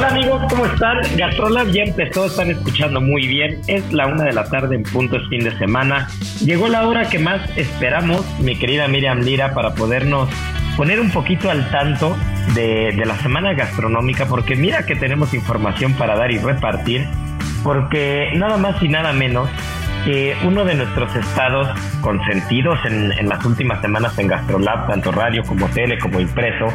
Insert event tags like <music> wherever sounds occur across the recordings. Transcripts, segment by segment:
Hola amigos, ¿cómo están? Gastrolab ya empezó, están escuchando muy bien. Es la una de la tarde en punto, es fin de semana. Llegó la hora que más esperamos, mi querida Miriam Lira, para podernos poner un poquito al tanto de la semana gastronómica, porque mira que tenemos información para dar y repartir, porque nada más y nada menos que uno de nuestros estados consentidos en, en, las últimas semanas en Gastrolab, tanto radio como tele como impreso,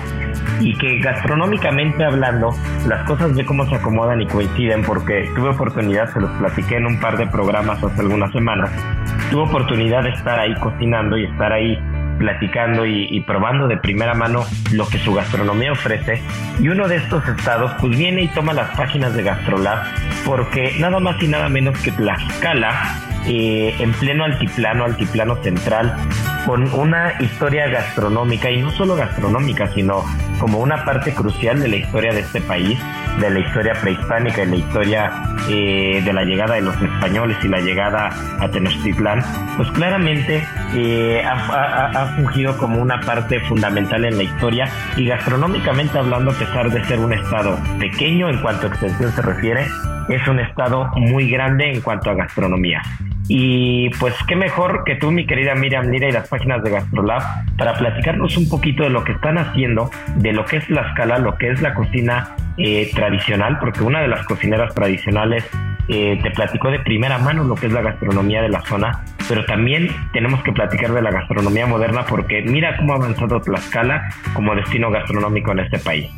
y que gastronómicamente hablando, las cosas de cómo se acomodan y coinciden, porque tuve oportunidad, se los platiqué en un par de programas hace algunas semanas, tuve oportunidad de estar ahí cocinando y estar ahí platicando y, y, probando de primera mano lo que su gastronomía ofrece. Y uno de estos estados pues viene y toma las páginas de Gastrolab porque nada más y nada menos que Tlaxcala, eh, en pleno altiplano, altiplano central, con una historia gastronómica y no solo gastronómica, sino como una parte crucial de la historia de este país, de la historia prehispánica y la historia eh, de la llegada de los españoles y la llegada a Tenochtitlán, pues claramente eh, ha, ha, ha, fungido como una parte fundamental en la historia y gastronómicamente hablando, a pesar de ser un estado pequeño en cuanto a extensión se refiere, es un estado muy grande en cuanto a gastronomía. Y pues qué mejor que tú, mi querida Miriam Lira y las páginas de Gastrolab para platicarnos un poquito de lo que están haciendo, de lo que es la escala, lo que es la cocina eh, tradicional, porque una de las cocineras tradicionales eh, te platicó de primera mano lo que es la gastronomía de la zona, pero también tenemos que platicar de la gastronomía moderna porque mira cómo ha avanzado Tlaxcala como destino gastronómico en este país.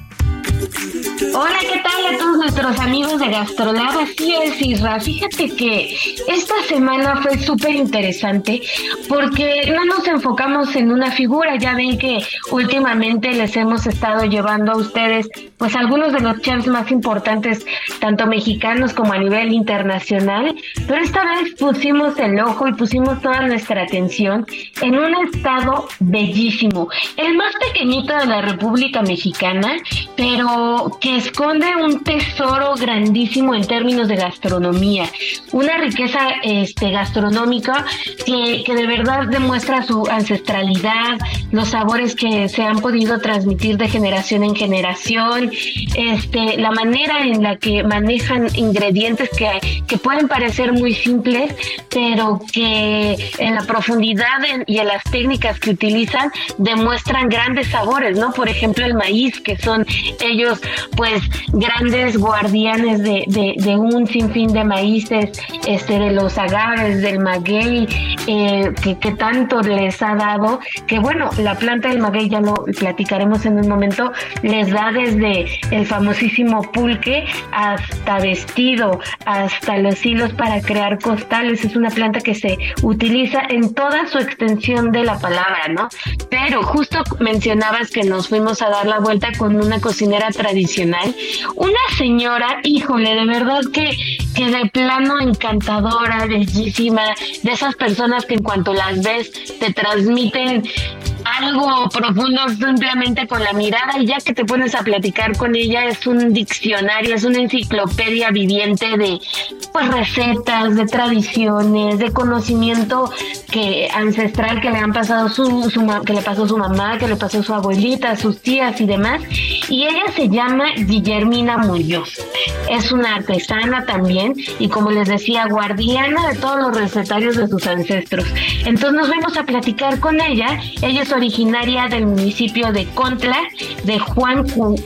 Hola, ¿qué tal a todos nuestros amigos de Gastrolab? Así es, Isra. Fíjate que esta semana fue súper interesante porque no nos enfocamos en una figura. Ya ven que últimamente les hemos estado llevando a ustedes pues algunos de los chefs más importantes, tanto mexicanos como a nivel internacional. Pero esta vez pusimos el ojo y pusimos toda nuestra atención en un estado bellísimo, el más pequeñito de la República Mexicana, pero que esconde un tesoro grandísimo en términos de gastronomía, una riqueza este, gastronómica que, que, de verdad demuestra su ancestralidad, los sabores que se han podido transmitir de generación en generación, este, la manera en la que manejan ingredientes que, que pueden parecer muy simples, pero que en la profundidad en, y en las técnicas que utilizan demuestran grandes sabores, ¿no? Por ejemplo, el maíz, que son ellos pues grandes guardianes de, de, de, un sinfín de maíces, este, de los agaves, del maguey, eh, que, que, tanto les ha dado, que bueno, la planta del maguey ya lo platicaremos en un momento, les da desde el famosísimo pulque hasta vestido, hasta los hilos para crear costales, es una planta que se utiliza en toda su extensión de la palabra, ¿no? Pero justo mencionabas que nos fuimos a dar la vuelta con una cocinera tradicional, una señora, híjole, de verdad que, que de plano encantadora, bellísima, de esas personas que en cuanto las ves te transmiten algo profundo simplemente con la mirada y ya que te pones a platicar con ella es un diccionario, es una enciclopedia viviente de pues recetas, de tradiciones, de conocimiento que ancestral que le han pasado su, su que le pasó su mamá, que le pasó su abuelita, sus tías y demás. Y ella se llama Guillermina Muñoz. Es una artesana también y como les decía, guardiana de todos los recetarios de sus ancestros. Entonces nos vamos a platicar con ella. Ella es originaria del municipio de Contla, de Juan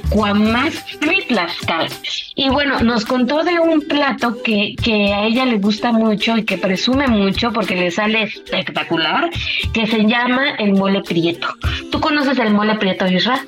Cuamás, Tlaxcala. Y bueno, nos contó de un plato que, que a ella le gusta mucho y que presume mucho porque le sale espectacular, que se llama el mole prieto. ¿Tú conoces el mole prieto, Isra?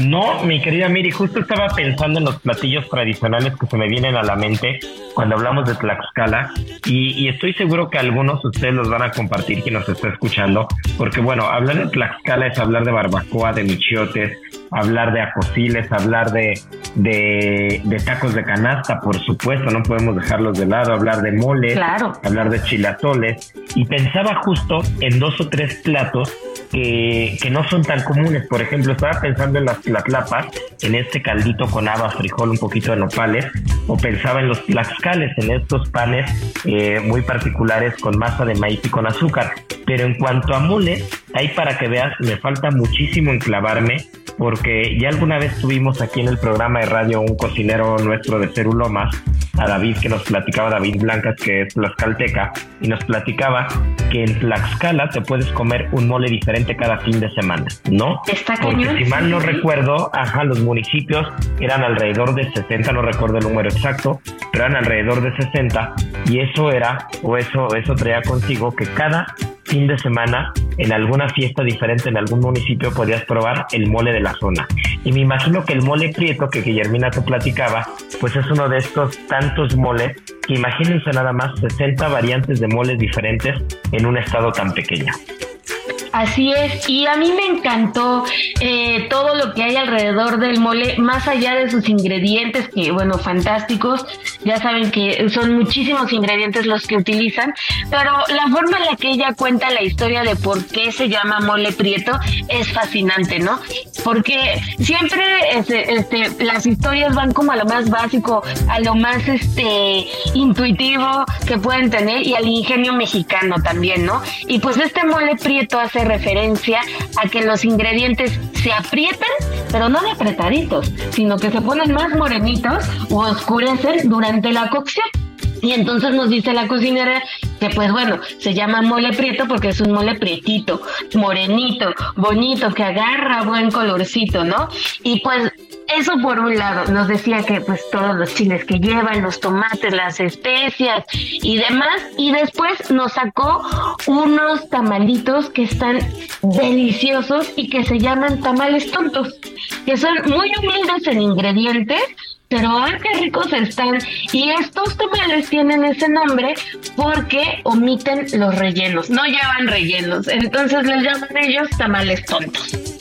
No, mi querida Miri, justo estaba pensando en los platillos tradicionales que se me vienen a la mente cuando hablamos de Tlaxcala y, estoy seguro que algunos de ustedes los van a compartir quien nos está escuchando, porque bueno, hablar de Tlaxcala es hablar de barbacoa, de michiotes, hablar de acosiles, hablar de, de, de, tacos de canasta, por supuesto, no podemos dejarlos de lado, hablar de mole, hablar de chilatoles y pensaba justo en dos o tres platos que, que, no son tan comunes. Por ejemplo, estaba pensando en las tlatlapas, en este caldito con habas, frijol, un poquito de nopales, o pensaba en los tlaxcales, en estos panes eh, muy particulares con masa de maíz y con azúcar. Pero en cuanto a mole, ahí para que veas, me falta muchísimo enclavarme, porque ya alguna vez tuvimos aquí en el programa de radio un cocinero nuestro de Cerulomas, a David que nos platicaba, David Blancas, que es tlaxcalteca, y nos platicaba que en Tlaxcala te puedes comer un mole diferente cada fin de semana, ¿no? Está Porque si mal no recuerdo, ajá, los municipios eran alrededor de 60, no recuerdo el número exacto, pero eran alrededor de 60, y eso era, o eso, eso traía consigo que cada fin de semana en alguna fiesta diferente en algún municipio podías probar el mole de la zona. Y me imagino que el mole prieto que Guillermina te platicaba, pues es uno de estos tantos moles que imagínense nada más 60 variantes de moles diferentes en un estado tan pequeño. Así es, y a mí me encantó eh, todo lo que hay alrededor del mole, más allá de sus ingredientes, que bueno, fantásticos, ya saben que son muchísimos ingredientes los que utilizan, pero la forma en la que ella cuenta la historia de por qué se llama mole prieto es fascinante, ¿no? Porque siempre este, este, las historias van como a lo más básico, a lo más este intuitivo que pueden tener y al ingenio mexicano también, ¿no? Y pues este mole prieto hace referencia a que los ingredientes se aprietan, pero no de apretaditos, sino que se ponen más morenitos o oscurecen durante la cocción. Y entonces nos dice la cocinera que pues bueno, se llama mole prieto porque es un mole prietito, morenito, bonito, que agarra buen colorcito, ¿no? Y pues eso por un lado, nos decía que pues todos los chiles que llevan, los tomates, las especias y demás, y después nos sacó unos tamalitos que están deliciosos y que se llaman tamales tontos, que son muy humildes en ingredientes, pero ¡ah, qué ricos están! Y estos tamales tienen ese nombre porque omiten los rellenos, no llevan rellenos, entonces les llaman ellos tamales tontos.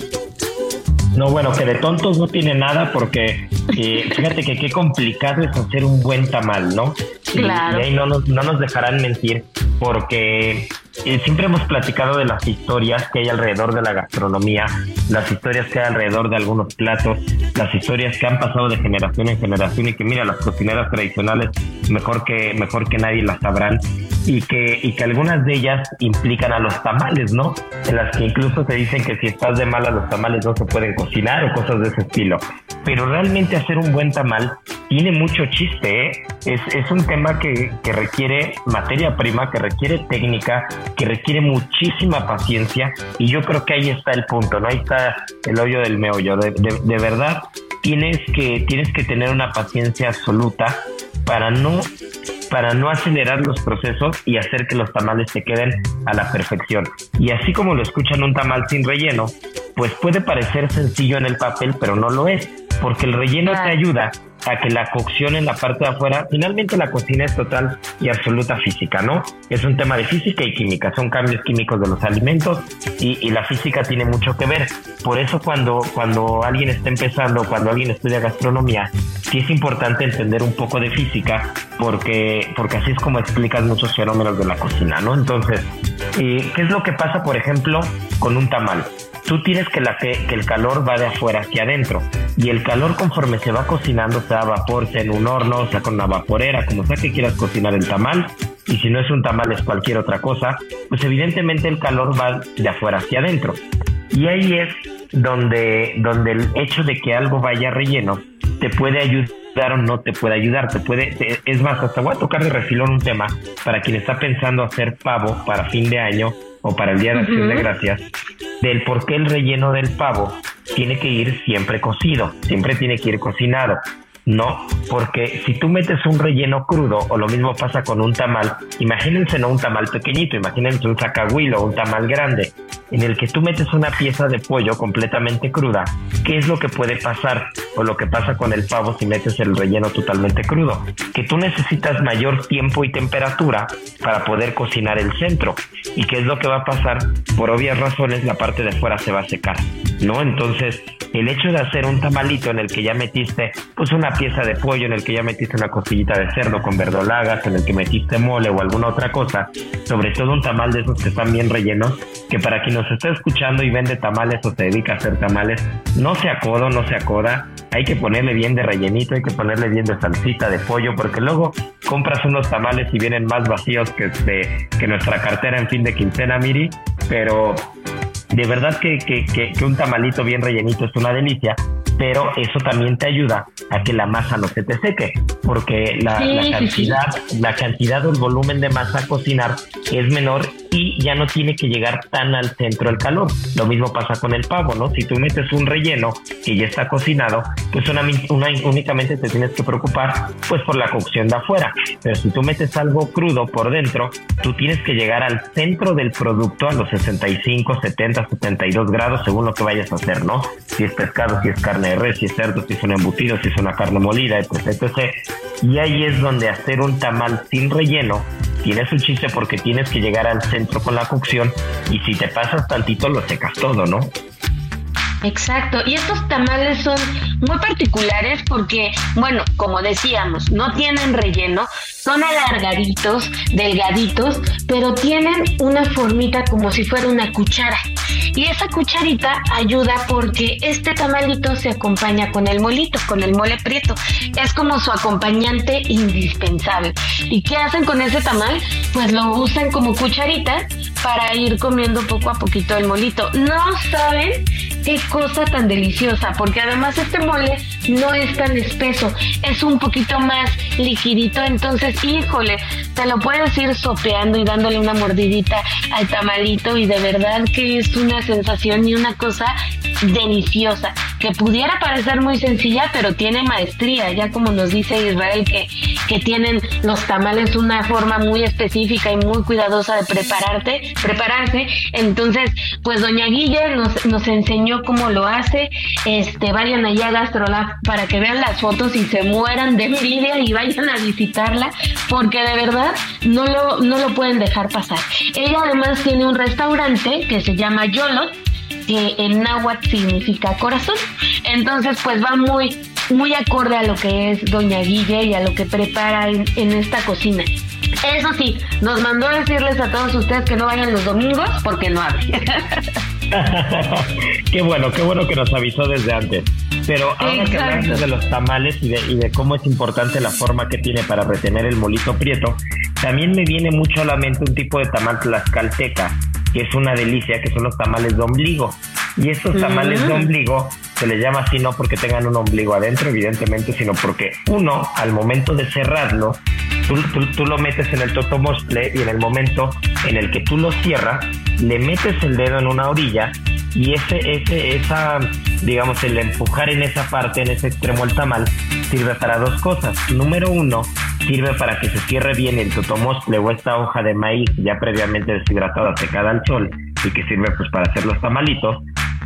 No, bueno, que de tontos no tiene nada porque eh, fíjate que qué complicado es hacer un buen tamal, ¿no? Claro. Y, ahí no nos, no nos dejarán mentir porque eh, siempre hemos platicado de las historias que hay alrededor de la gastronomía, las historias que hay alrededor de algunos platos, las historias que han pasado de generación en generación y que mira, las cocineras tradicionales mejor que, mejor que nadie las sabrán y que, y que algunas de ellas implican a los tamales, ¿no? En las que incluso se dicen que si estás de mala los tamales no se pueden cocinar o cosas de ese estilo. Pero realmente hacer un buen tamal tiene mucho chiste, ¿eh? Es, es un tema que, que requiere materia prima, que requiere técnica, que requiere muchísima paciencia y yo creo que ahí está el punto, ¿no? Ahí está el hoyo del meollo. De, de, de verdad, tienes que, tienes que tener una paciencia absoluta para no para no acelerar los procesos y hacer que los tamales se queden a la perfección. Y así como lo escuchan un tamal sin relleno, pues puede parecer sencillo en el papel, pero no lo es, porque el relleno te ayuda a que la cocción en la parte de afuera, finalmente la cocina es total y absoluta física, ¿no? Es un tema de física y química, son cambios químicos de los alimentos y, la física tiene mucho que ver. Por eso cuando, cuando alguien está empezando, cuando alguien estudia gastronomía, sí es importante entender un poco de física porque, porque así es como explicas muchos fenómenos de la cocina, ¿no? Entonces, ¿Qué es lo que pasa, por ejemplo, con un tamal? Tú tienes que, la, que, el calor va de afuera hacia adentro y el calor conforme se va cocinando, sea a vapor, sea en un horno, sea con una vaporera, como sea que quieras cocinar el tamal, y si no es un tamal es cualquier otra cosa, pues evidentemente el calor va de afuera hacia adentro. Y ahí es donde, donde el hecho de que algo vaya relleno te puede ayudar o no te puede ayudar, te puede, es más, hasta voy a tocar de refilón un tema para quien está pensando hacer pavo para fin de año o para el Día de Acción de Gracias, del por qué el relleno del pavo tiene que ir siempre cocido, siempre tiene que ir cocinado. No, porque si tú metes un relleno crudo, o lo mismo pasa con un tamal, imagínense no un tamal pequeñito, imagínense un sacahuilo un tamal grande, en el que tú metes una pieza de pollo completamente cruda, ¿qué es lo que puede pasar? O lo que pasa con el pavo si metes el relleno totalmente crudo, que tú necesitas mayor tiempo y temperatura para poder cocinar el centro. ¿Y qué es lo que va a pasar? Por obvias razones, la parte de fuera se va a secar, ¿no? Entonces, el hecho de hacer un tamalito en el que ya metiste pues una pieza de pollo, en el que ya metiste una costillita de cerdo con verdolagas, en el que metiste mole o alguna otra cosa, sobre todo un tamal de esos que están bien rellenos, que para quien nos está escuchando y vende tamales o se dedica a hacer tamales, no se acodo, no se acoda, hay que ponerle bien de rellenito, hay que ponerle bien de salsita de pollo, porque luego compras unos tamales y vienen más vacíos que, de, que nuestra cartera en fin de quincena, Miri, pero de verdad que, que, que, un tamalito bien rellenito es una delicia, pero eso también te ayuda a que la masa no se te seque, porque la, cantidad, la cantidad o el volumen de masa a cocinar es menor y ya no tiene que llegar tan al centro el calor. Lo mismo pasa con el pavo, ¿no? Si tú metes un relleno que ya está cocinado, pues una, únicamente te tienes que preocupar pues por la cocción de afuera. Pero si tú metes algo crudo por dentro, tú tienes que llegar al centro del producto a los 65, 70, 72 grados según lo que vayas a hacer, ¿no? Si es pescado, si es carne res, si es cerdo, si es un embutido, si es una carne molida, etc. Y ahí es donde hacer un tamal sin relleno tiene su chiste porque tienes que llegar al centro con la cocción y si te pasas tantito lo secas todo, ¿no? Exacto, y estos tamales son muy particulares porque, bueno, como decíamos, no tienen relleno, son alargaditos, delgaditos, pero tienen una formita como si fuera una cuchara. Y esa cucharita ayuda porque este tamalito se acompaña con el molito, con el mole prieto. Es como su acompañante indispensable. ¿Y qué hacen con ese tamal? Pues lo usan como cucharita para ir comiendo poco a poquito el molito. No saben qué cosa tan deliciosa, porque además este mole no es tan espeso, es un poquito más liquidito, entonces, híjole, te lo puedes ir sopeando y dándole una mordidita al tamalito y de verdad que es una sensación y una cosa deliciosa, que pudiera parecer muy sencilla, pero tiene maestría, ya como nos dice Israel, que, que tienen los tamales una forma muy específica y muy cuidadosa de prepararte, prepararse. Entonces, pues doña Guille nos, nos enseñó cómo lo hace. Este, vayan allá a Gastrolab para que vean las fotos y se mueran de envidia y vayan a visitarla, porque de verdad no lo, no lo pueden dejar pasar. Ella además tiene un restaurante que se llama Yolo que en náhuatl significa corazón. Entonces, pues va muy, muy acorde a lo que es Doña Guille y a lo que prepara en, en esta cocina. Eso sí, nos mandó a decirles a todos ustedes que no vayan los domingos porque no abre. <laughs> qué bueno, qué bueno que nos avisó desde antes. Pero ahora que hablamos de los tamales y de, y de cómo es importante la forma que tiene para retener el molito prieto, también me viene mucho a la mente un tipo de tamal tlaxcalteca, que es una delicia, que son los tamales de ombligo. Y estos tamales de mm. ombligo se les llama así no porque tengan un ombligo adentro, evidentemente, sino porque uno, al momento de cerrarlo, tú, lo metes en el totomosple y en el momento en el que tú lo cierras, le metes el dedo en una orilla y ese, ese, esa, digamos, el empujar en esa parte, en ese extremo el tamal, sirve para dos cosas. Número uno, sirve para que se cierre bien el totomosple o esta hoja de maíz ya previamente deshidratada, secada al sol y que sirve pues para hacer los tamalitos.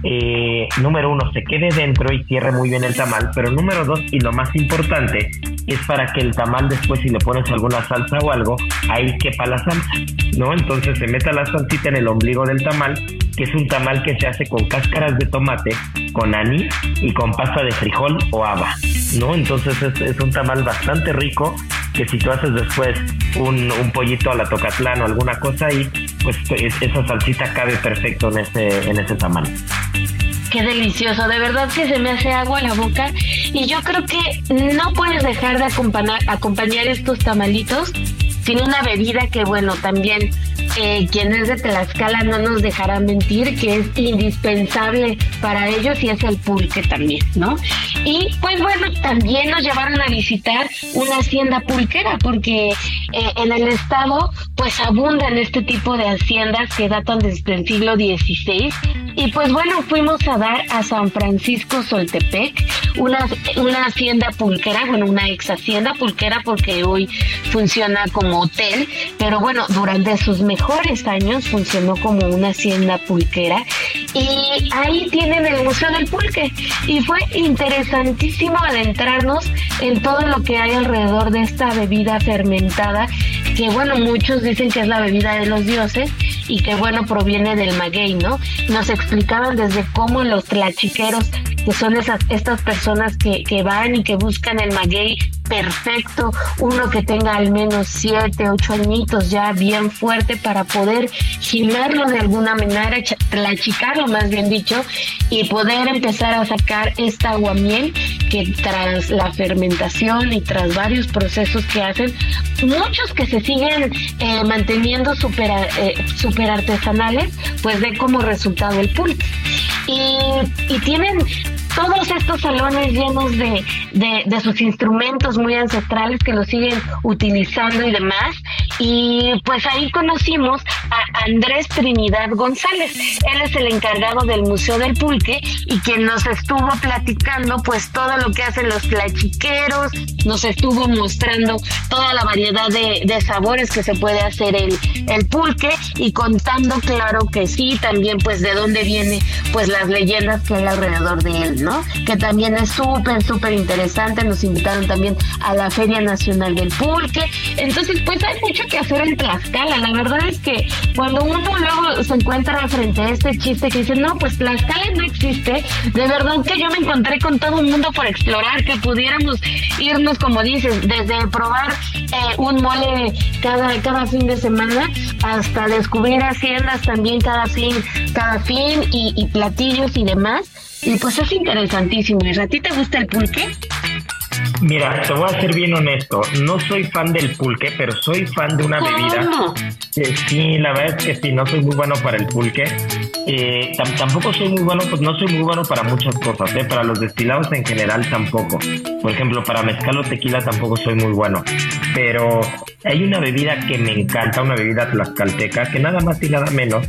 Eh, número uno, se quede dentro y cierre muy bien el tamal, pero número dos, y lo más importante, es para que el tamal después si le pones alguna salsa o algo, ahí quepa la salsa, ¿no? Entonces se meta la salsita en el ombligo del tamal, que es un tamal que se hace con cáscaras de tomate, con anís y con pasta de frijol o haba, ¿no? Entonces es, es un tamal bastante rico que si tú haces después un, un pollito a la tocatlán o alguna cosa ahí, pues esa salsita cabe perfecto en ese, en ese tamaño qué delicioso, de verdad que se me hace agua la boca y yo creo que no puedes dejar de acompañar, acompañar estos tamalitos sin una bebida que bueno, también eh, quien es de Tlaxcala no nos dejará mentir que es indispensable para ellos y es el pulque también, ¿no? Y pues bueno, también nos llevaron a visitar una hacienda pulquera porque eh, en el estado pues abundan este tipo de haciendas que datan desde el siglo XVI y pues bueno, fuimos a dar a San Francisco Soltepec, una, una hacienda pulquera, bueno, una ex hacienda pulquera porque hoy funciona como hotel, pero bueno, durante sus mejores años funcionó como una hacienda pulquera y ahí tienen el Museo del Pulque y fue interesantísimo adentrarnos en todo lo que hay alrededor de esta bebida fermentada que bueno, muchos dicen que es la bebida de los dioses y que bueno, proviene del maguey, ¿no? Nos explicaban desde cómo los tlachiqueros, que son esas, estas personas que, que van y que buscan el maguey perfecto, uno que tenga al menos siete, ocho añitos ya bien fuerte para poder gimarlo de alguna manera, tlachicarlo más bien dicho, y poder empezar a sacar esta aguamiel que tras la fermentación y tras varios procesos que hacen, muchos que se siguen eh, manteniendo super, eh, super artesanales, pues de como resultado el pulque. Y tienen todos estos salones llenos de, de, sus instrumentos muy ancestrales que los siguen utilizando y demás. Y pues ahí conocimos a Andrés Trinidad González. Él es el encargado del Museo del Pulque y quien nos estuvo platicando pues todo lo que hacen los plachiqueros, nos estuvo mostrando toda la variedad de, de sabores que se puede hacer el, el pulque y contando claro que sí, también pues de dónde viene pues las leyendas que hay alrededor de él. Que también es súper, súper interesante. Nos invitaron también a la Feria Nacional del Pulque. Entonces, pues hay mucho que hacer en Tlaxcala. La verdad es que cuando uno luego se encuentra frente a este chiste que dice, no, pues Tlaxcala no existe, de verdad que yo me encontré con todo un mundo por explorar, que pudiéramos irnos, como dices, desde probar eh, un mole cada, cada fin de semana hasta descubrir haciendas también cada fin, cada fin y, y platillos y demás. Y pues es interesantísimo. ¿Y a ti te gusta el pulque? Mira, te voy a ser bien honesto. No soy fan del pulque, pero soy fan de una bebida. sí, la verdad es que sí, no soy muy bueno para el pulque. Eh, tampoco soy muy bueno, pues no soy muy bueno para muchas cosas, ¿eh? Para los destilados en general tampoco. Por ejemplo, para mezcal o tequila tampoco soy muy bueno. Pero hay una bebida que me encanta, una bebida tlaxcalteca, que nada más y nada menos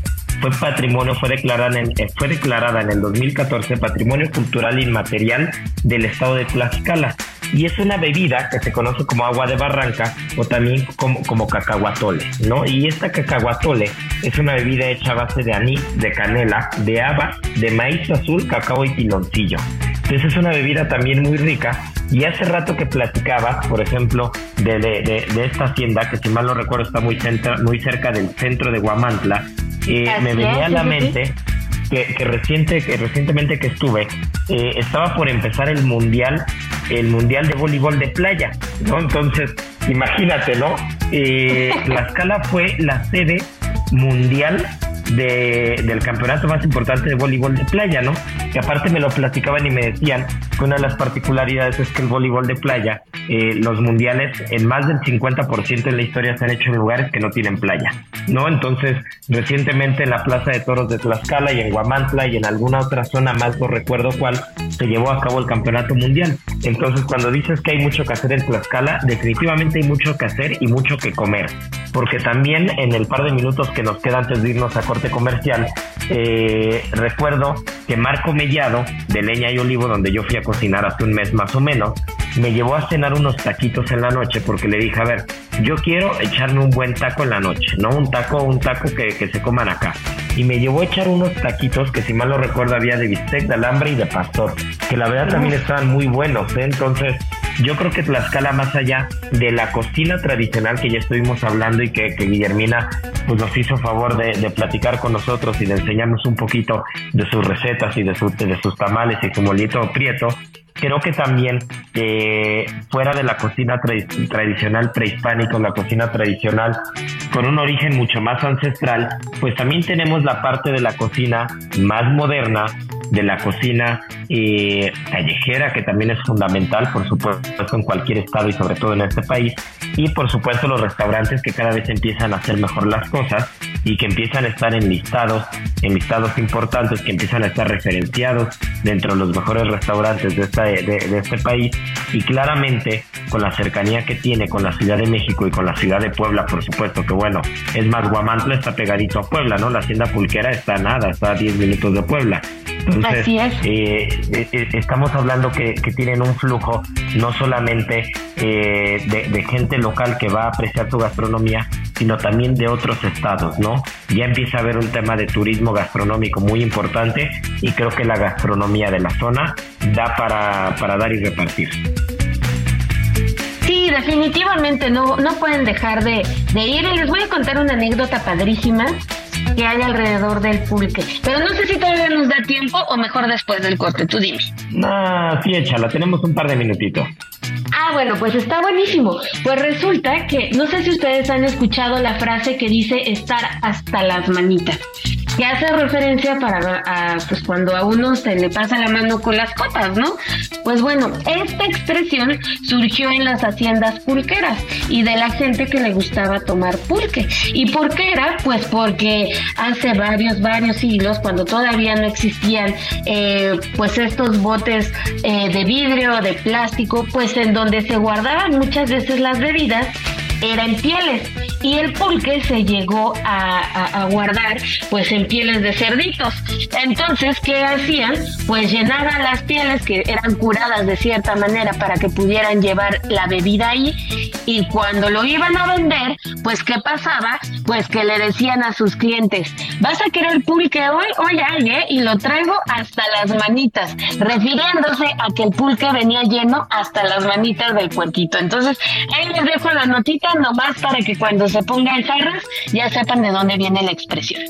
fue patrimonio, fue declarada en, eh, fue declarada en el 2014 Patrimonio Cultural Inmaterial del Estado de Tlaxcala. Y es una bebida que se conoce como agua de barranca o también como, como cacahuatole, ¿no? Y esta cacahuatole es una bebida hecha a base de anís, de canela, de haba, de maíz azul, cacao y piloncillo. Entonces es una bebida también muy rica. Y hace rato que platicaba, por ejemplo, de, de, de, esta hacienda, que si mal no recuerdo está muy, centra, muy cerca del centro de Guamantla, y me venía a la mente que, que, reciente, que recientemente que estuve, eh, estaba por empezar el mundial, el mundial de voleibol de playa, ¿no? Entonces, imagínate, ¿no? Eh, <laughs> la escala fue la sede mundial de, del campeonato más importante de voleibol de playa, ¿no? Que aparte me lo platicaban y me decían que una de las particularidades es que el voleibol de playa, eh, los mundiales, en más del 50% de la historia se han hecho en lugares que no tienen playa, ¿no? Entonces, recientemente en la Plaza de Toros de Tlaxcala y en Guamantla y en alguna otra zona más, no recuerdo cuál, se llevó a cabo el campeonato mundial. Entonces, cuando dices que hay mucho que hacer en Tlaxcala, definitivamente hay mucho que hacer y mucho que comer, porque también en el par de minutos que nos queda antes de irnos a corte comercial, eh, recuerdo que Marco Mellado, de Leña y Olivo, donde yo fui a cocinar hace un mes más o menos, me llevó a cenar unos taquitos en la noche porque le dije, a ver, yo quiero echarme un buen taco en la noche, no un taco, un taco que, que se coman acá. Y me llevó a echar unos taquitos que si mal no recuerdo había de bistec, de alambre y de pastor, que la verdad también estaban muy buenos, ¿eh? entonces yo creo que Tlaxcala más allá de la cocina tradicional que ya estuvimos hablando y que, Guillermina pues nos hizo favor de, de, platicar con nosotros y de enseñarnos un poquito de sus recetas y de, su, de sus tamales y su molito prieto, creo que también eh, fuera de la cocina tradicional prehispánica, la cocina tradicional con un origen mucho más ancestral, pues también tenemos la parte de la cocina más moderna, de la cocina eh, callejera, que también es fundamental, por supuesto, en cualquier estado y sobre todo en este país. Y por supuesto los restaurantes que cada vez empiezan a hacer mejor las cosas y que empiezan a estar en listados, en listados importantes, que empiezan a estar referenciados dentro de los mejores restaurantes de, esta, de, de este país. Y claramente con la cercanía que tiene con la Ciudad de México y con la Ciudad de Puebla, por supuesto, que bueno, es más, Guamantla está pegadito a Puebla, ¿no? La hacienda pulquera está nada, está a 10 minutos de Puebla. Entonces, eh, eh, eh, estamos hablando que, tienen un flujo no solamente de, gente local que va a apreciar su gastronomía, sino también de otros estados, ¿no? Ya empieza a haber un tema de turismo gastronómico muy importante y creo que la gastronomía de la zona da para, para dar y repartir. Sí, definitivamente no, no pueden dejar de, de ir. Y les voy a contar una anécdota padrísima que hay alrededor del pulque. Pero no sé si todavía nos da tiempo o mejor después del corte, tú dime. Ah, sí, échala, tenemos un par de minutitos. Ah, bueno, pues está buenísimo. Pues resulta que, no sé si ustedes han escuchado la frase que dice estar hasta las manitas que hace referencia para a, pues cuando a uno se le pasa la mano con las copas, ¿no? Pues bueno, esta expresión surgió en las haciendas pulqueras y de la gente que le gustaba tomar pulque. ¿Y por qué era? Pues porque hace varios, varios siglos, cuando todavía no existían eh, pues estos botes eh, de vidrio, de plástico, pues en donde se guardaban muchas veces las bebidas, era en pieles y el pulque se llegó a, guardar pues en pieles de cerditos. Entonces, ¿qué hacían? Pues llenaban las pieles que eran curadas de cierta manera para que pudieran llevar la bebida ahí y cuando lo iban a vender, pues ¿qué pasaba? Pues que le decían a sus clientes, vas a querer pulque hoy, hoy hay, ¿eh? Y lo traigo hasta las manitas, refiriéndose a que el pulque venía lleno hasta las manitas del puerquito. Entonces, ahí les dejo la notita nomás para que cuando se pongan jarras ya sepan de dónde viene la expresión.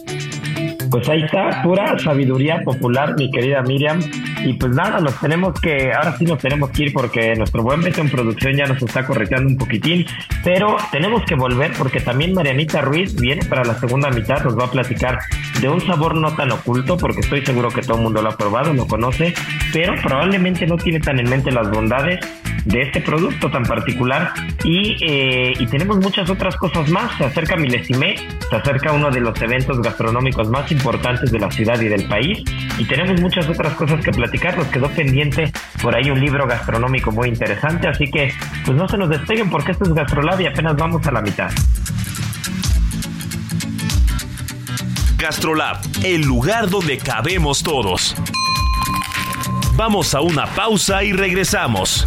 Pues ahí está, pura sabiduría popular, mi querida Miriam. Y pues nada, nos tenemos que, ahora sí nos tenemos que ir porque nuestro buen beso en producción ya nos está correteando un poquitín, pero tenemos que volver porque también Marianita Ruiz viene para la segunda mitad, nos va a platicar de un sabor no tan oculto, porque estoy seguro que todo el mundo lo ha probado, lo conoce, pero probablemente no tiene tan en mente las bondades de este producto tan particular y, eh, y tenemos muchas otras cosas más. Se acerca Milesime, se acerca uno de los eventos gastronómicos más importantes de la ciudad y del país y tenemos muchas otras cosas que platicar. Nos quedó pendiente por ahí un libro gastronómico muy interesante, así que pues no se nos despeguen porque esto es Gastrolab y apenas vamos a la mitad. Gastrolab, el lugar donde cabemos todos. Vamos a una pausa y regresamos.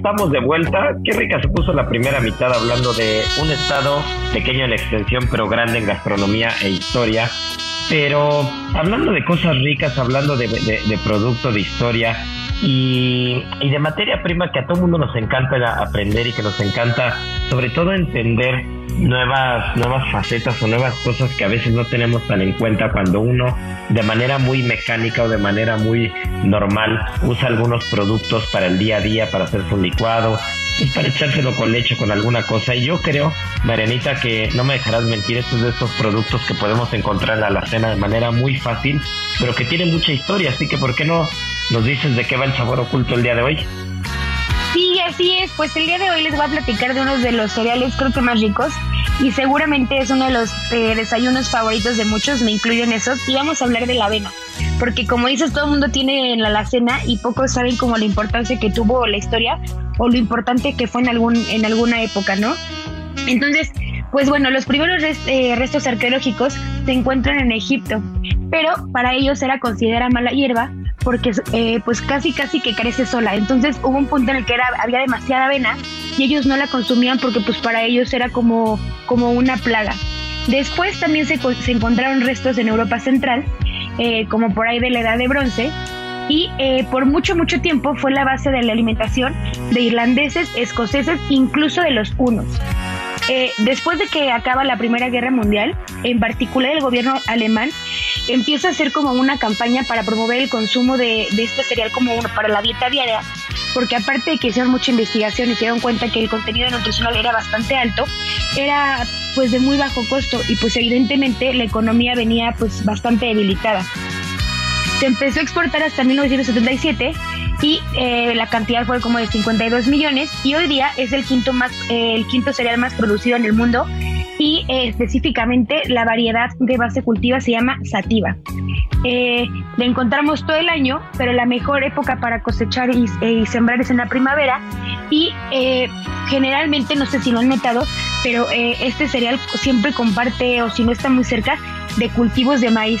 Estamos de vuelta. Qué rica se puso la primera mitad hablando de un estado pequeño en extensión, pero grande en gastronomía e historia. Pero hablando de cosas ricas, hablando de, producto, de historia y, y, de materia prima que a todo mundo nos encanta aprender y que nos encanta sobre todo entender nuevas, nuevas facetas o nuevas cosas que a veces no tenemos tan en cuenta cuando uno de manera muy mecánica o de manera muy normal usa algunos productos para el día a día, para hacer su licuado, pues para echárselo con leche, con alguna cosa. Y yo creo, Marianita, que no me dejarás mentir, estos de estos productos que podemos encontrar en la alacena de manera muy fácil, pero que tienen mucha historia. Así que, ¿por qué no nos dices de qué va el sabor oculto el día de hoy? Sí, así es. Pues el día de hoy les voy a platicar de uno de los cereales creo que más ricos y seguramente es uno de los eh, desayunos favoritos de muchos, me incluyo en esos. Y vamos a hablar de la avena, porque como dices, todo el mundo tiene en la alacena y pocos saben como la importancia que tuvo la historia o lo importante que fue en, algún, en alguna época, ¿no? Entonces, pues bueno, los primeros eh, restos arqueológicos se encuentran en Egipto, pero para ellos era considerada mala hierba porque eh, pues casi casi que crece sola. Entonces hubo un punto en el que era, había demasiada avena y ellos no la consumían porque pues para ellos era como, como una plaga. Después también se, se encontraron restos en Europa Central, eh, como por ahí de la Edad de Bronce, y eh, por mucho, mucho tiempo fue la base de la alimentación de irlandeses, escoceses, incluso de los hunos. Eh, después de que acaba la Primera Guerra Mundial, en particular el gobierno alemán empieza a hacer como una campaña para promover el consumo de, este cereal como uno para la dieta diaria, porque aparte de que hicieron mucha investigación y se dieron cuenta que el contenido nutricional era bastante alto, era pues de muy bajo costo y pues evidentemente la economía venía pues bastante debilitada. Se empezó a exportar hasta 1977 y eh, la cantidad fue como de 52 millones y hoy día es el quinto más el quinto cereal más producido en el mundo y eh, específicamente la variedad de base cultiva se llama sativa. Eh, la encontramos todo el año, pero la mejor época para cosechar y, y sembrar es en la primavera y generalmente, no sé si lo han notado, pero este cereal siempre comparte o si no está muy cerca de cultivos de maíz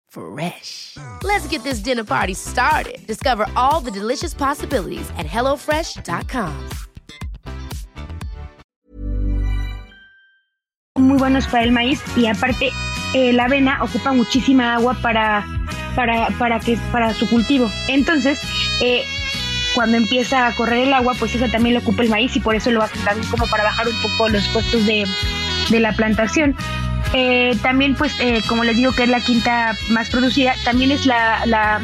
Fresh. Let's get this dinner party started. Discover all the delicious possibilities at hellofresh.com. Muy buenos para el maíz y aparte eh, la avena ocupa muchísima agua para, para, para, que, para su cultivo. Entonces, eh, cuando empieza a correr el agua, pues eso también lo ocupa el maíz y por eso lo hace también como para bajar un poco los costos de, de la plantación. Eh, también, pues, eh, como les digo que es la quinta más producida, también es la, la,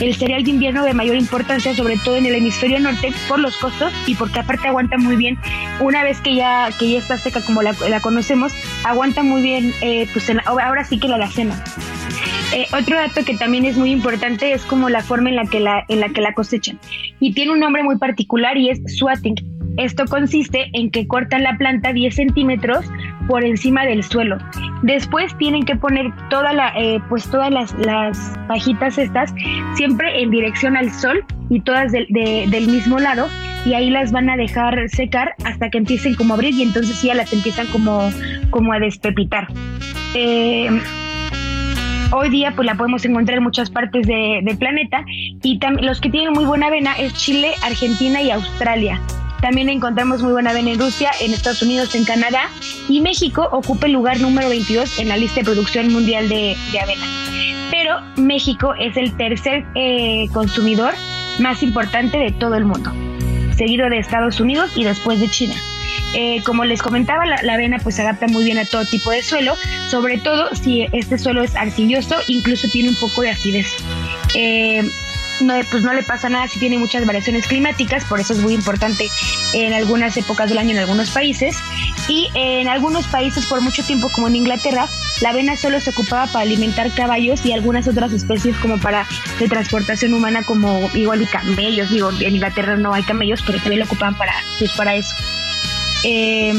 el cereal de invierno de mayor importancia, sobre todo en el hemisferio norte, por los costos y porque aparte aguanta muy bien. Una vez que ya, que ya está seca como la, la conocemos, aguanta muy bien, eh, pues ahora sí que la alacena. Eh, otro dato que también es muy importante es como la forma en la que la, en la que la cosechan. Y tiene un nombre muy particular y es swatting. Esto consiste en que cortan la planta 10 centímetros por encima del suelo. Después tienen que poner eh, pues todas las, las, pajitas estas siempre en dirección al sol y todas del mismo lado y ahí las van a dejar secar hasta que empiecen como a abrir y entonces ya las empiezan como, a despepitar. Eh, hoy día pues la podemos encontrar en muchas partes de, del planeta y los que tienen muy buena avena es Chile, Argentina y Australia. También encontramos muy buena avena en Rusia, en Estados Unidos, en Canadá y México ocupa el lugar número 22 en la lista de producción mundial de, avena. Pero México es el tercer eh, consumidor más importante de todo el mundo, seguido de Estados Unidos y después de China. Eh, como les comentaba, la, la, avena pues se adapta muy bien a todo tipo de suelo, sobre todo si este suelo es arcilloso, incluso tiene un poco de acidez. Eh, no, pues no le pasa nada si tiene muchas variaciones climáticas, por eso es muy importante en algunas épocas del año en algunos países. Y en algunos países por mucho tiempo, como en Inglaterra, la avena solo se ocupaba para alimentar caballos y algunas otras especies como para de transportación humana, como igual y camellos. Digo, en Inglaterra no hay camellos, pero también lo ocupaban para, pues, para eso. Eh,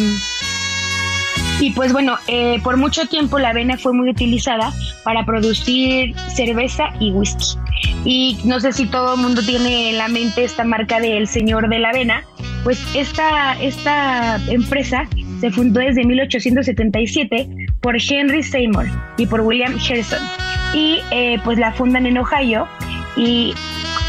y pues bueno, eh, por mucho tiempo la avena fue muy utilizada para producir cerveza y whisky. Y no sé si todo el mundo tiene en la mente esta marca del Señor de la Avena, pues esta, esta empresa se fundó desde 1877 por Henry Seymour y por William Gerson. Y eh, pues la fundan en Ohio y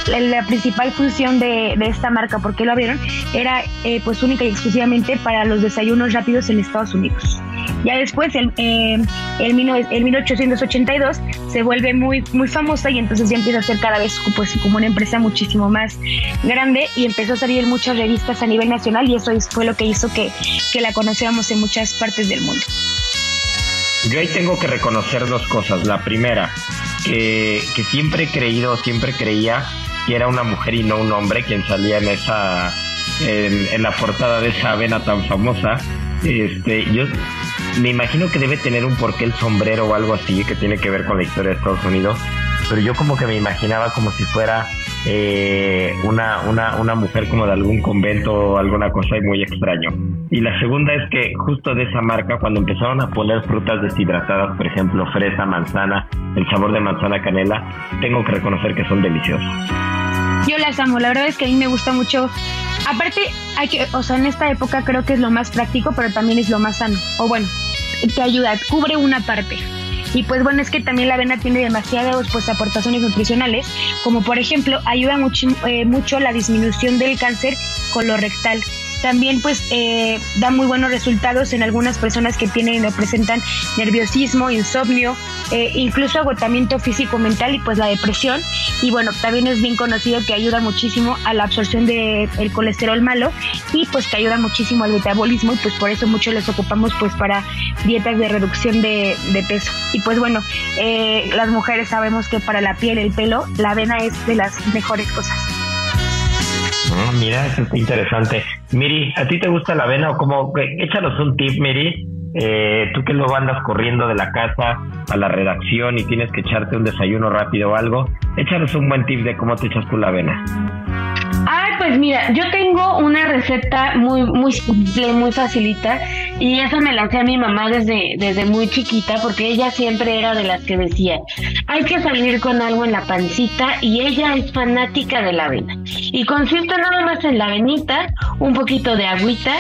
la, principal función de, esta marca, porque lo abrieron, era eh, pues única y exclusivamente para los desayunos rápidos en Estados Unidos. Ya después, en, eh, en, 1882, se vuelve muy, muy famosa y entonces ya empieza a ser cada vez pues, como una empresa muchísimo más grande y empezó a salir muchas revistas a nivel nacional y eso fue lo que hizo que, que la conociéramos en muchas partes del mundo. Yo ahí tengo que reconocer dos cosas. La primera, que, que siempre he creído, siempre creía que era una mujer y no un hombre quien salía en esa en, la portada de esa avena tan famosa. Este, yo me imagino que debe tener un porqué el sombrero o algo así que tiene que ver con la historia de Estados Unidos, pero yo como que me imaginaba como si fuera eh, una, una, una mujer como de algún convento o alguna cosa muy extraño. Y la segunda es que justo de esa marca, cuando empezaron a poner frutas deshidratadas, por ejemplo, fresa, manzana, el sabor de manzana canela, tengo que reconocer que son deliciosos. Yo las amo, la verdad es que a mí me gusta mucho. Aparte, hay que, o sea, en esta época creo que es lo más práctico, pero también es lo más sano. O bueno, te ayuda, cubre una parte. Y pues bueno, es que también la avena tiene demasiadas pues, aportaciones nutricionales, como por ejemplo ayuda mucho, eh, mucho la disminución del cáncer colorectal también pues eh, da muy buenos resultados en algunas personas que tienen o presentan nerviosismo, insomnio, eh, incluso agotamiento físico mental y pues la depresión. Y bueno, también es bien conocido que ayuda muchísimo a la absorción del el colesterol malo y pues que ayuda muchísimo al metabolismo y pues por eso mucho los ocupamos pues para dietas de reducción de, de peso. Y pues bueno, eh, las mujeres sabemos que para la piel, el pelo, la avena es de las mejores cosas. Mira, eso está interesante. Miri, ¿a ti te gusta la avena o cómo? Échanos un tip, Miri. Eh, tú que luego andas corriendo de la casa a la redacción y tienes que echarte un desayuno rápido o algo, échanos un buen tip de cómo te echas tú la avena. Pues mira, yo tengo una receta muy, muy simple, muy facilita, y esa me la hacía mi mamá desde, desde muy chiquita, porque ella siempre era de las que decía, hay que salir con algo en la pancita, y ella es fanática de la avena. Y consiste nada más en la avenita, un poquito de agüita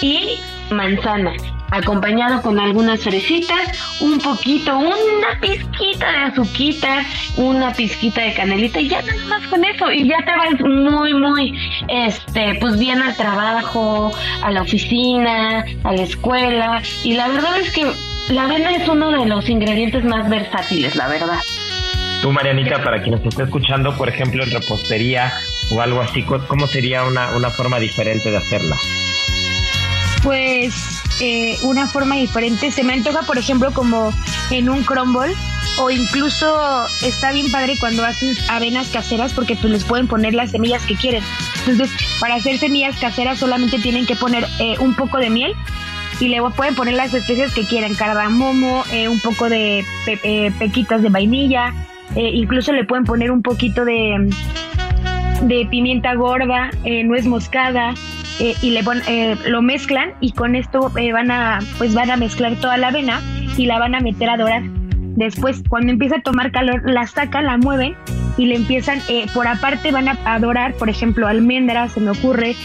y manzana acompañado con algunas fresitas, un poquito, una pizquita de azuquita, una pizquita de canelita y ya nada más con eso y ya te vas muy muy este pues bien al trabajo, a la oficina, a la escuela y la verdad es que la avena es uno de los ingredientes más versátiles, la verdad. Tú, Marianita, para quien nos esté escuchando, por ejemplo, en repostería o algo así, ¿cómo sería una, una forma diferente de hacerla? Pues eh, una forma diferente. Se me antoja, por ejemplo, como en un crumble o incluso está bien padre cuando haces avenas caseras porque pues les pueden poner las semillas que quieren. Entonces, para hacer semillas caseras solamente tienen que poner eh, un poco de miel y luego pueden poner las especias que quieran, cardamomo, eh, un poco de pequitas de vainilla, incluso le pueden poner un poquito de, de pimienta gorda, nuez moscada, eh, y le eh, lo mezclan y con esto eh, van a pues van a mezclar toda la avena y la van a meter a dorar. Después, cuando empieza a tomar calor, la sacan, la mueven y le empiezan, por aparte van a adorar, por ejemplo, almendras, se me ocurre,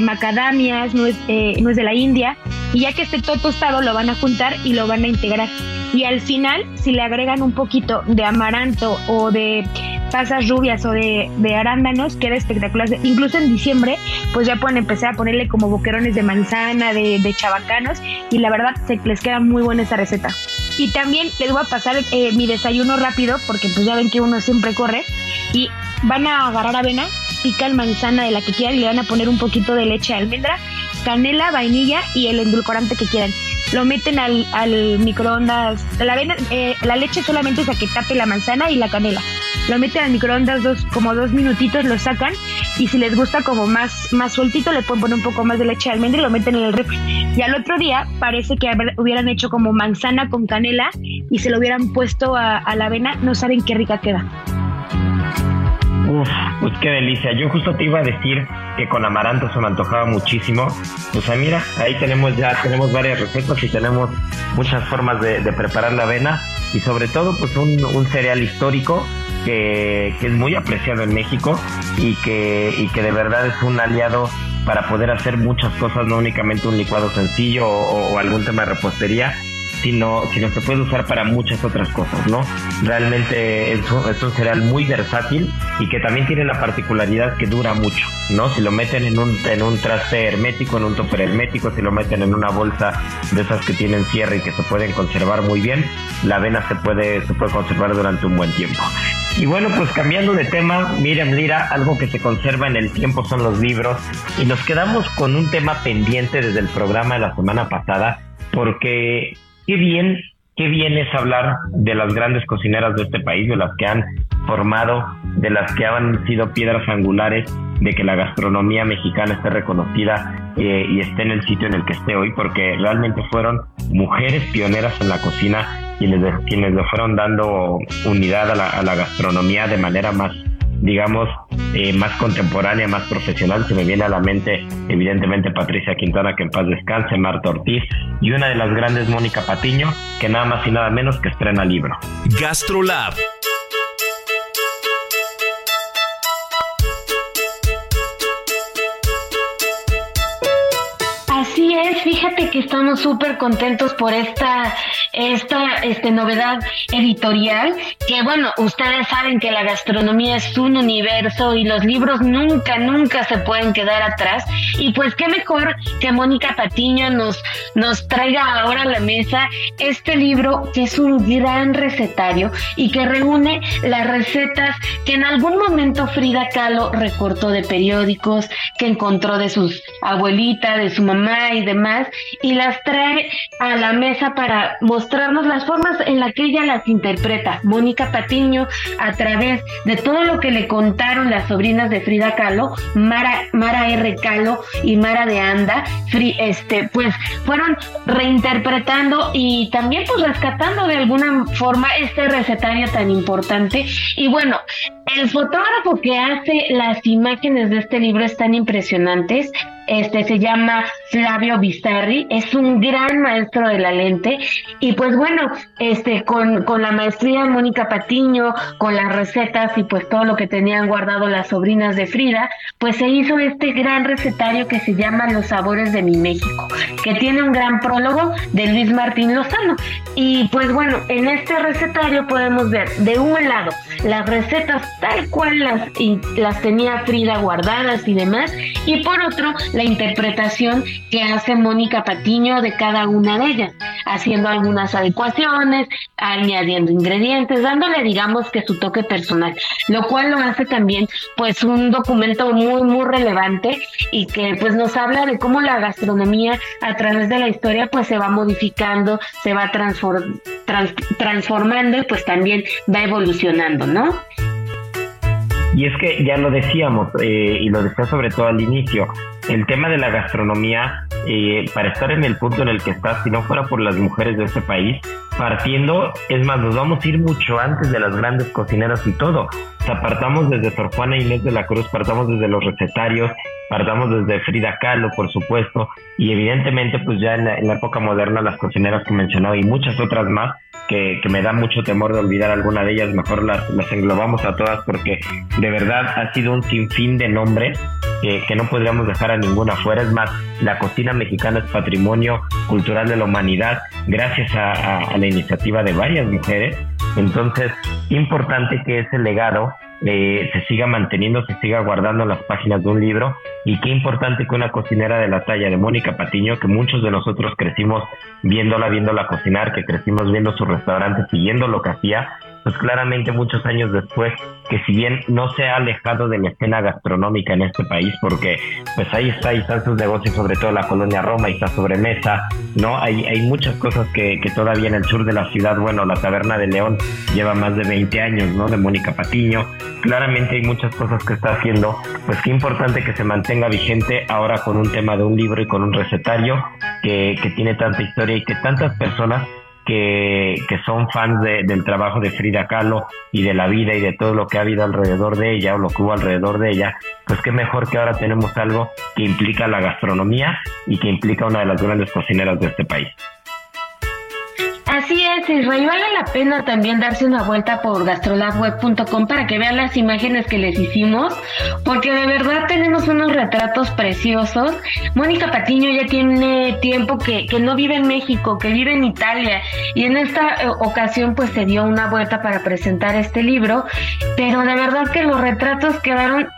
macadamias, nuez, nuez de la India, y ya que esté todo tostado, lo van a juntar y lo van a integrar. Y al final, si le agregan un poquito de amaranto o de pasas rubias o de, arándanos, queda espectacular. Incluso en diciembre, pues ya pueden empezar a ponerle como boquerones de manzana, de, de chabacanos, y la verdad se les queda muy buena esa receta. Y también les voy a pasar eh, mi desayuno rápido, porque pues ya ven que uno siempre corre, y van a agarrar avena, pican manzana de la que quieran y le van a poner un poquito de leche de almendra, canela, vainilla y el endulcorante que quieran lo meten al, al microondas. La, avena, eh, la leche solamente es a que tape la manzana y la canela. Lo meten al microondas dos, como dos minutitos, lo sacan y si les gusta como más, más sueltito le pueden poner un poco más de leche de almendra y lo meten en el refri. Y al otro día parece que hubieran hecho como manzana con canela y se lo hubieran puesto a, a la avena. No saben qué rica queda. Uf, pues qué delicia. Yo justo te iba a decir que con amaranto se me antojaba muchísimo. Pues mira, ahí tenemos ya, tenemos varias recetas y tenemos muchas formas de, preparar la avena y sobre todo pues un, cereal histórico que, es muy apreciado en México y que, y que de verdad es un aliado para poder hacer muchas cosas, no únicamente un licuado sencillo o, algún tema de repostería, sino, sino se puede usar para muchas otras cosas, ¿no? Realmente es un, es un cereal muy versátil y que también tiene la particularidad que dura mucho, ¿no? Si lo meten en un, en un traste hermético, en un topper hermético, si lo meten en una bolsa de esas que tienen cierre y que se pueden conservar muy bien, la avena se puede, se puede conservar durante un buen tiempo. Y bueno, pues cambiando de tema, Miriam Lira, algo que se conserva en el tiempo son los libros y nos quedamos con un tema pendiente desde el programa de la semana pasada, porque qué bien, qué bien es hablar de las grandes cocineras de este país, de las que han formado, de las que han sido piedras angulares de que la gastronomía mexicana esté reconocida eh, y esté en el sitio en el que esté hoy, porque realmente fueron mujeres pioneras en la cocina quienes, quienes le fueron dando unidad a la, gastronomía de manera más digamos, eh, más contemporánea, más profesional. Se me viene a la mente, evidentemente, Patricia Quintana, que en paz descanse, Marta Ortiz, y una de las grandes, Mónica Patiño, que nada más y nada menos que estrena libro. GastroLab fíjate que estamos súper contentos por esta, esta este, novedad editorial, que bueno, ustedes saben que la gastronomía es un universo y los libros nunca, nunca se pueden quedar atrás. Y pues qué mejor que Mónica Patiño nos, nos traiga ahora a la mesa este libro que es un gran recetario y que reúne las recetas que en algún momento Frida Kahlo recortó de periódicos, que encontró de sus abuelitas, de su mamá y demás y las trae a la mesa para mostrarnos las formas en las que ella las interpreta. Mónica Patiño, a través de todo lo que le contaron las sobrinas de Frida Kahlo, Mara, Mara R. Kahlo y Mara de Anda, este, pues fueron reinterpretando y también pues rescatando de alguna forma este recetario tan importante. Y bueno, el fotógrafo que hace las imágenes de este libro están impresionantes. Este se llama Flavio Bizarri, es un gran maestro de la lente y pues bueno, este con, con la maestría de Mónica Patiño, con las recetas y pues todo lo que tenían guardado las sobrinas de Frida, pues se hizo este gran recetario que se llama Los sabores de mi México, que tiene un gran prólogo de Luis Martín Lozano. Y pues bueno, en este recetario podemos ver de un lado las recetas tal cual las, las tenía Frida guardadas y demás, y por otro la interpretación que hace Mónica Patiño de cada una de ellas, haciendo algunas adecuaciones, añadiendo ingredientes, dándole digamos que su toque personal, lo cual lo hace también pues un documento muy muy relevante y que pues nos habla de cómo la gastronomía a través de la historia pues se va modificando, se va transformando y pues también va evolucionando, ¿no? Y es que ya lo decíamos, eh, y lo decía sobre todo al inicio, el tema de la gastronomía, eh, para estar en el punto en el que está, si no fuera por las mujeres de este país, partiendo, es más, nos vamos a ir mucho antes de las grandes cocineras y todo. O sea, partamos desde Sor Juana Inés de la Cruz, partamos desde los recetarios, partamos desde Frida Kahlo, por supuesto, y evidentemente, pues ya en la, época moderna, las cocineras que mencionaba y muchas otras más, que, me da mucho temor de olvidar alguna de ellas, mejor las, las englobamos a todas porque de verdad ha sido un sinfín de nombres que, no podríamos dejar a ninguna fuera. Es más, la cocina mexicana es patrimonio cultural de la humanidad gracias a, iniciativa de varias mujeres. Entonces, importante que ese legado eh, se siga manteniendo, se siga guardando en las páginas de un libro y qué importante que una cocinera de la talla de Mónica Patiño, que muchos de nosotros crecimos viéndola, viéndola cocinar, que crecimos viendo su restaurante, siguiendo lo que hacía, pues claramente muchos años después, que si bien no se ha alejado de la escena gastronómica en este país, porque pues ahí está, ahí están sus negocios, sobre todo la colonia Roma, y está sobremesa, ¿no? Hay, hay muchas cosas que, que todavía en el sur de la ciudad, bueno, la Taberna de León lleva más de 20 años, ¿no? De Mónica Patiño, claramente hay muchas cosas que está haciendo, pues qué importante que se mantenga vigente ahora con un tema de un libro y con un recetario que, que tiene tanta historia y que tantas personas que, son fans del trabajo de Frida Kahlo y de la vida y de todo lo que ha habido alrededor de ella o lo que hubo alrededor de ella, pues qué mejor que ahora tenemos algo que implica la gastronomía y que implica una de las grandes cocineras de este país. Así es, Israel, vale la pena también darse una vuelta por gastrolabweb.com para que vean las imágenes que les hicimos, porque de verdad tenemos unos retratos preciosos. Mónica Patiño ya tiene tiempo que, que no vive en México, que vive en Italia, y en esta eh, ocasión pues se dio una vuelta para presentar este libro, pero de verdad que los retratos quedaron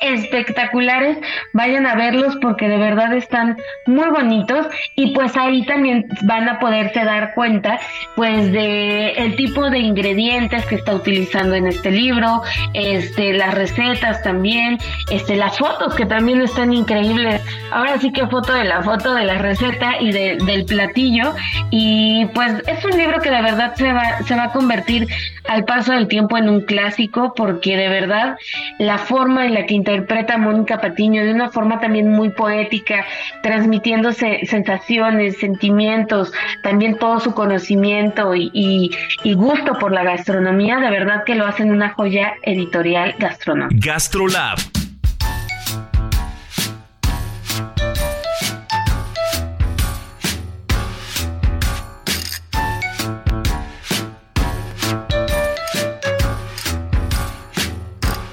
espectaculares, vayan a verlos porque de verdad están muy bonitos y pues ahí también van a poderse dar cuenta pues de el tipo de ingredientes que está utilizando en este libro, este las recetas también, este las fotos que también están increíbles. Ahora sí que foto de la foto de la receta y del platillo y pues es un libro que de verdad se va se va a convertir al paso del tiempo en un clásico porque de verdad la forma en la que interpreta Mónica Patiño de una forma también muy poética, transmitiéndose sensaciones, sentimientos, también todo su conocimiento y, y gusto por la gastronomía, de verdad que lo hacen una joya editorial gastronómica. Gastrolab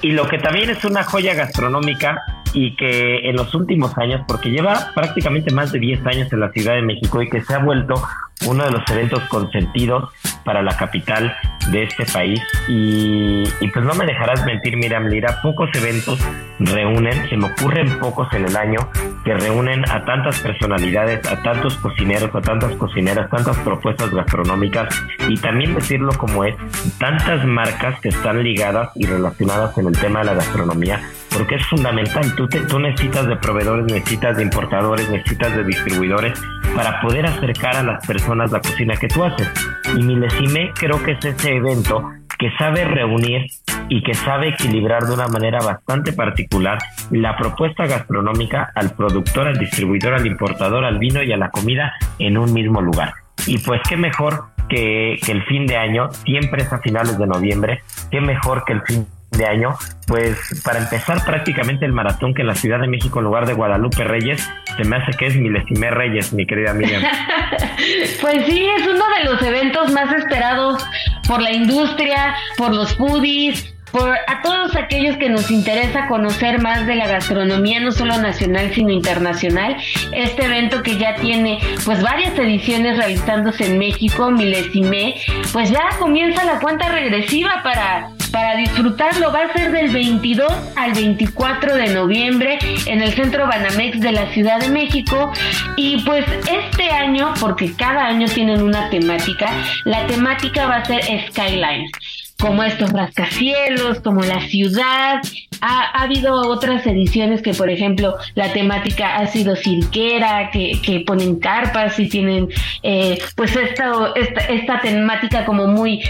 Y lo que también es una joya gastronómica y que en los últimos años, porque lleva prácticamente más de 10 años en la Ciudad de México y que se ha vuelto uno de los eventos consentidos para la capital de este país. Y, pues no me dejarás mentir, Miriam Lira, pocos eventos reúnen, se me ocurren pocos en el año, que reúnen a tantas personalidades, a tantos cocineros, a tantas cocineras, tantas propuestas gastronómicas y también decirlo como es, tantas marcas que están ligadas y relacionadas en el tema de la gastronomía, porque es fundamental, tú, te, tú necesitas de proveedores, necesitas de importadores, necesitas de distribuidores para poder acercar a las personas la cocina que tú haces. Y Milesime creo que es ese evento que sabe reunir y que sabe equilibrar de una manera bastante particular la propuesta gastronómica al productor, al distribuidor, al importador, al vino y a la comida en un mismo lugar. Y pues qué mejor que, que el fin de año, siempre es a finales de noviembre, qué mejor que el fin de año, pues para empezar prácticamente el maratón que en la Ciudad de México en lugar de Guadalupe Reyes, se me hace que es Milesime Reyes, mi querida Miriam. <laughs> pues sí, es uno de los eventos más esperados por la industria, por los foodies, por a todos aquellos que nos interesa conocer más de la gastronomía, no solo nacional, sino internacional. Este evento que ya tiene pues varias ediciones realizándose en México, Milesime, pues ya comienza la cuenta regresiva para para disfrutarlo va a ser del 22 al 24 de noviembre en el Centro Banamex de la Ciudad de México. Y pues este año, porque cada año tienen una temática, la temática va a ser Skylines como estos rascacielos, como la ciudad. Ha, habido otras ediciones que, por ejemplo, la temática ha sido cirquera, que, que ponen carpas y tienen, eh, pues, esta, esta, esta temática como muy,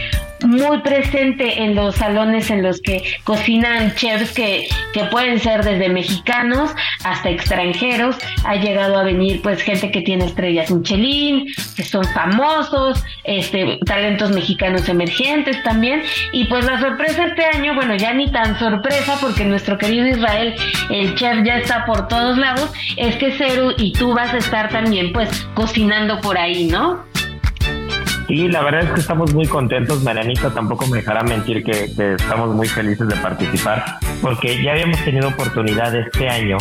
muy presente en los salones en los que cocinan chefs que, que pueden ser desde mexicanos hasta extranjeros. Ha llegado a venir pues gente que tiene estrellas Michelin, que son famosos, este, talentos mexicanos emergentes también. Y pues la sorpresa este año, bueno, ya ni tan sorpresa porque nuestro querido Israel, el chef ya está por todos lados, es que Ceru y tú vas a estar también pues cocinando por ahí, ¿no? Sí, la verdad es que estamos muy contentos. Marianita tampoco me dejará mentir que, estamos muy felices de participar, porque ya habíamos tenido oportunidad este año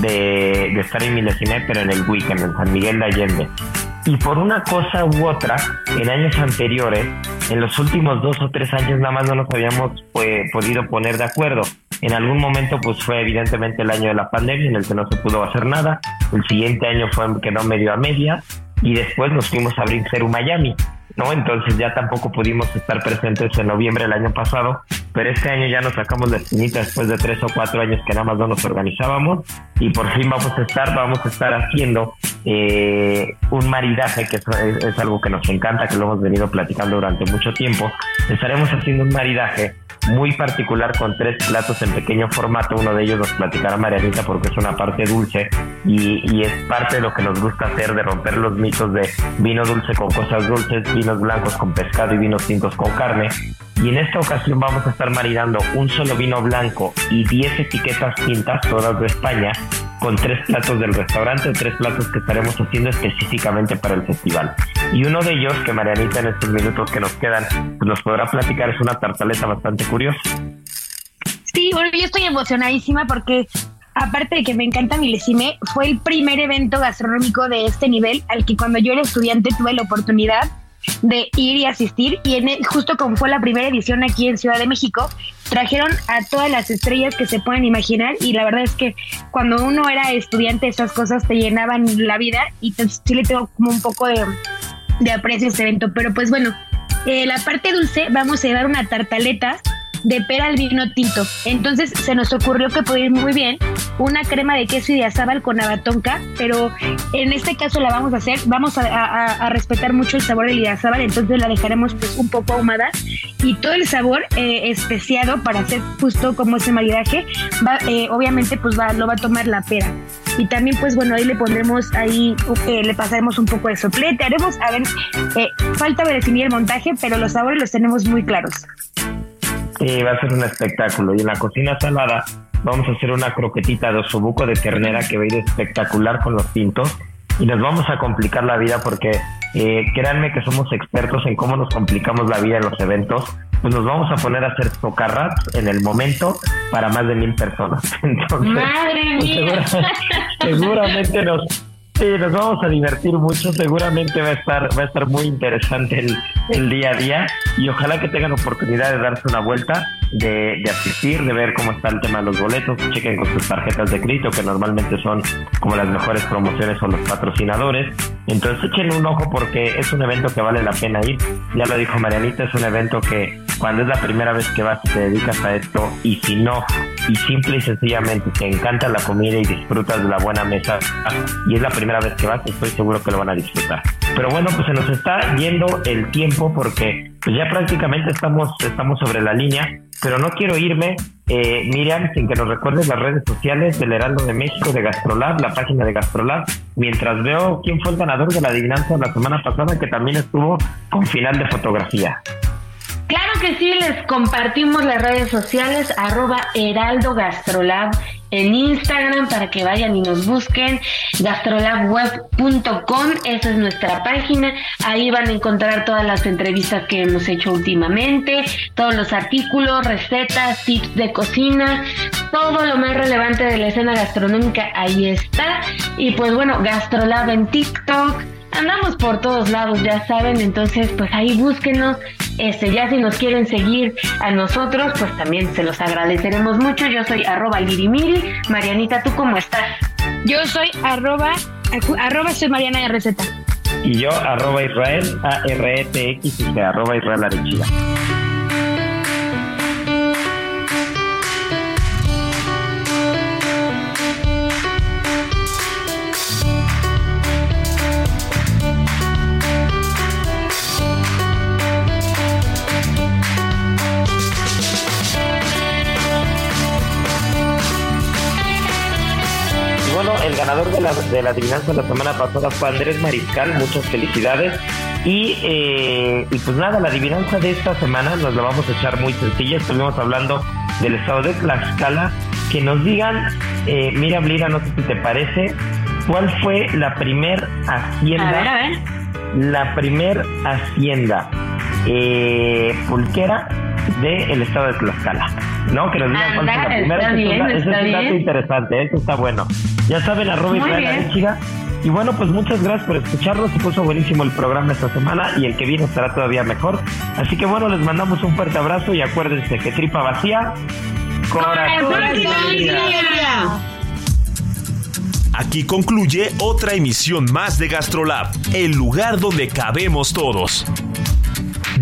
de, estar en Milesine, pero en el weekend, en San Miguel de Allende. Y por una cosa u otra, en años anteriores, en los últimos dos o tres años nada más no nos habíamos pues, podido poner de acuerdo. En algún momento pues fue evidentemente el año de la pandemia en el que no se pudo hacer nada. El siguiente año fue quedó medio a media y después nos fuimos a abrir Ceru Miami. ¿no? Entonces ya tampoco pudimos estar presentes en noviembre del año pasado, pero este año ya nos sacamos la espinita después de tres o cuatro años que nada más no nos organizábamos y por fin vamos a estar, vamos a estar haciendo eh, un maridaje, que es algo que nos encanta, que lo hemos venido platicando durante mucho tiempo. Estaremos haciendo un maridaje muy particular con tres platos en pequeño formato. Uno de ellos nos platicará Marianita porque es una parte dulce y, y, es parte de lo que nos gusta hacer, de romper los mitos de vino dulce con cosas dulces, vinos blancos con pescado y vinos tintos con carne. Y en esta ocasión vamos a estar maridando un solo vino blanco y 10 etiquetas tintas, todas de España, con tres platos del restaurante, tres platos que estaremos haciendo específicamente para el festival. Y uno de ellos, que Marianita en estos minutos que nos quedan pues nos podrá platicar, es una tartaleta bastante curiosa. Sí, bueno, yo estoy emocionadísima porque aparte de que me encanta Milesime, fue el primer evento gastronómico de este nivel al que cuando yo era estudiante tuve la oportunidad de ir y asistir. Y en e, justo como fue la primera edición aquí en Ciudad de México, trajeron a todas las estrellas que se pueden imaginar. Y la verdad es que cuando uno era estudiante esas cosas te llenaban la vida. Y sí le tengo como un poco de, de aprecio a este evento, pero pues bueno, eh, la parte dulce vamos a llevar una tartaleta de pera al vino tinto. Entonces se nos ocurrió que podía ir muy bien una crema de queso y de azábal con abatonca, pero en este caso la vamos a hacer, vamos a, respetar mucho el sabor del idiazábal, entonces la dejaremos pues un poco ahumada y todo el sabor eh, especiado para hacer justo como ese maridaje, va, eh, obviamente pues va, lo va a tomar la pera. Y también pues bueno, ahí le pondremos ahí, eh, le pasaremos un poco de soplete, haremos, a ver, falta definir el montaje, pero los sabores los tenemos muy claros. Sí, va a ser un espectáculo. Y en la cocina salada vamos a hacer una croquetita de osobuco de ternera que va a ir espectacular con los tintos. Y nos vamos a complicar la vida porque eh, créanme que somos expertos en cómo nos complicamos la vida en los eventos. Pues nos vamos a poner a hacer tocarrats en el momento para más de mil personas. <laughs> Entonces, Madre pues, mía. seguramente nos, Sí, nos vamos a divertir mucho. Seguramente va a estar, va a estar muy interesante el, el día a día y ojalá que tengan oportunidad de darse una vuelta, de, de, asistir, de ver cómo está el tema de los boletos. Chequen con sus tarjetas de crédito que normalmente son como las mejores promociones o los patrocinadores. Entonces echen un ojo porque es un evento que vale la pena ir. Ya lo dijo Marianita, es un evento que cuando es la primera vez que vas y te dedicas a esto y si no, y simple y sencillamente te encanta la comida y disfrutas de la buena mesa y es la primera vez que vas, estoy seguro que lo van a disfrutar. Pero bueno, pues se nos está yendo el tiempo porque pues ya prácticamente estamos, estamos sobre la línea, pero no quiero irme, eh, Miriam, sin que nos recuerdes las redes sociales del Heraldo de México, de Gastrolab, la página de Gastrolab, mientras veo quién fue el ganador de la adivinanza la semana pasada, que también estuvo con final de fotografía. Claro que sí, les compartimos las redes sociales, arroba Heraldo en Instagram para que vayan y nos busquen, gastrolabweb.com, esa es nuestra página, ahí van a encontrar todas las entrevistas que hemos hecho últimamente, todos los artículos, recetas, tips de cocina, todo lo más relevante de la escena gastronómica, ahí está, y pues bueno, Gastrolab en TikTok, andamos por todos lados, ya saben, entonces pues ahí búsquenos, este, ya si nos quieren seguir a nosotros, pues también se los agradeceremos mucho. Yo soy arroba lirimiri. Marianita, ¿tú cómo estás? Yo soy arroba, arroba soy Mariana de Receta. Y yo arroba Israel, A-R-E-T-X, arroba Israel Arechiga. Ganador de la, de la adivinanza la semana pasada fue Andrés Mariscal, muchas felicidades. Y, eh, y pues nada, la adivinanza de esta semana nos la vamos a echar muy sencilla. Estuvimos hablando del estado de Tlaxcala. Que nos digan, eh, mira, Blira, no sé si te parece, ¿cuál fue la primer hacienda? A ver, a ver. La primer hacienda eh, pulquera del estado de Tlaxcala. ¿No? Que nos digan cuál fue la primera. Está bien, ese está es un dato interesante, eso está bueno. Ya saben, arroba Israel. Arechiga. Y bueno, pues muchas gracias por escucharnos. Se puso buenísimo el programa esta semana y el que viene estará todavía mejor. Así que bueno, les mandamos un fuerte abrazo y acuérdense que tripa vacía, corazón. Aquí concluye otra emisión más de Gastrolab, el lugar donde cabemos todos.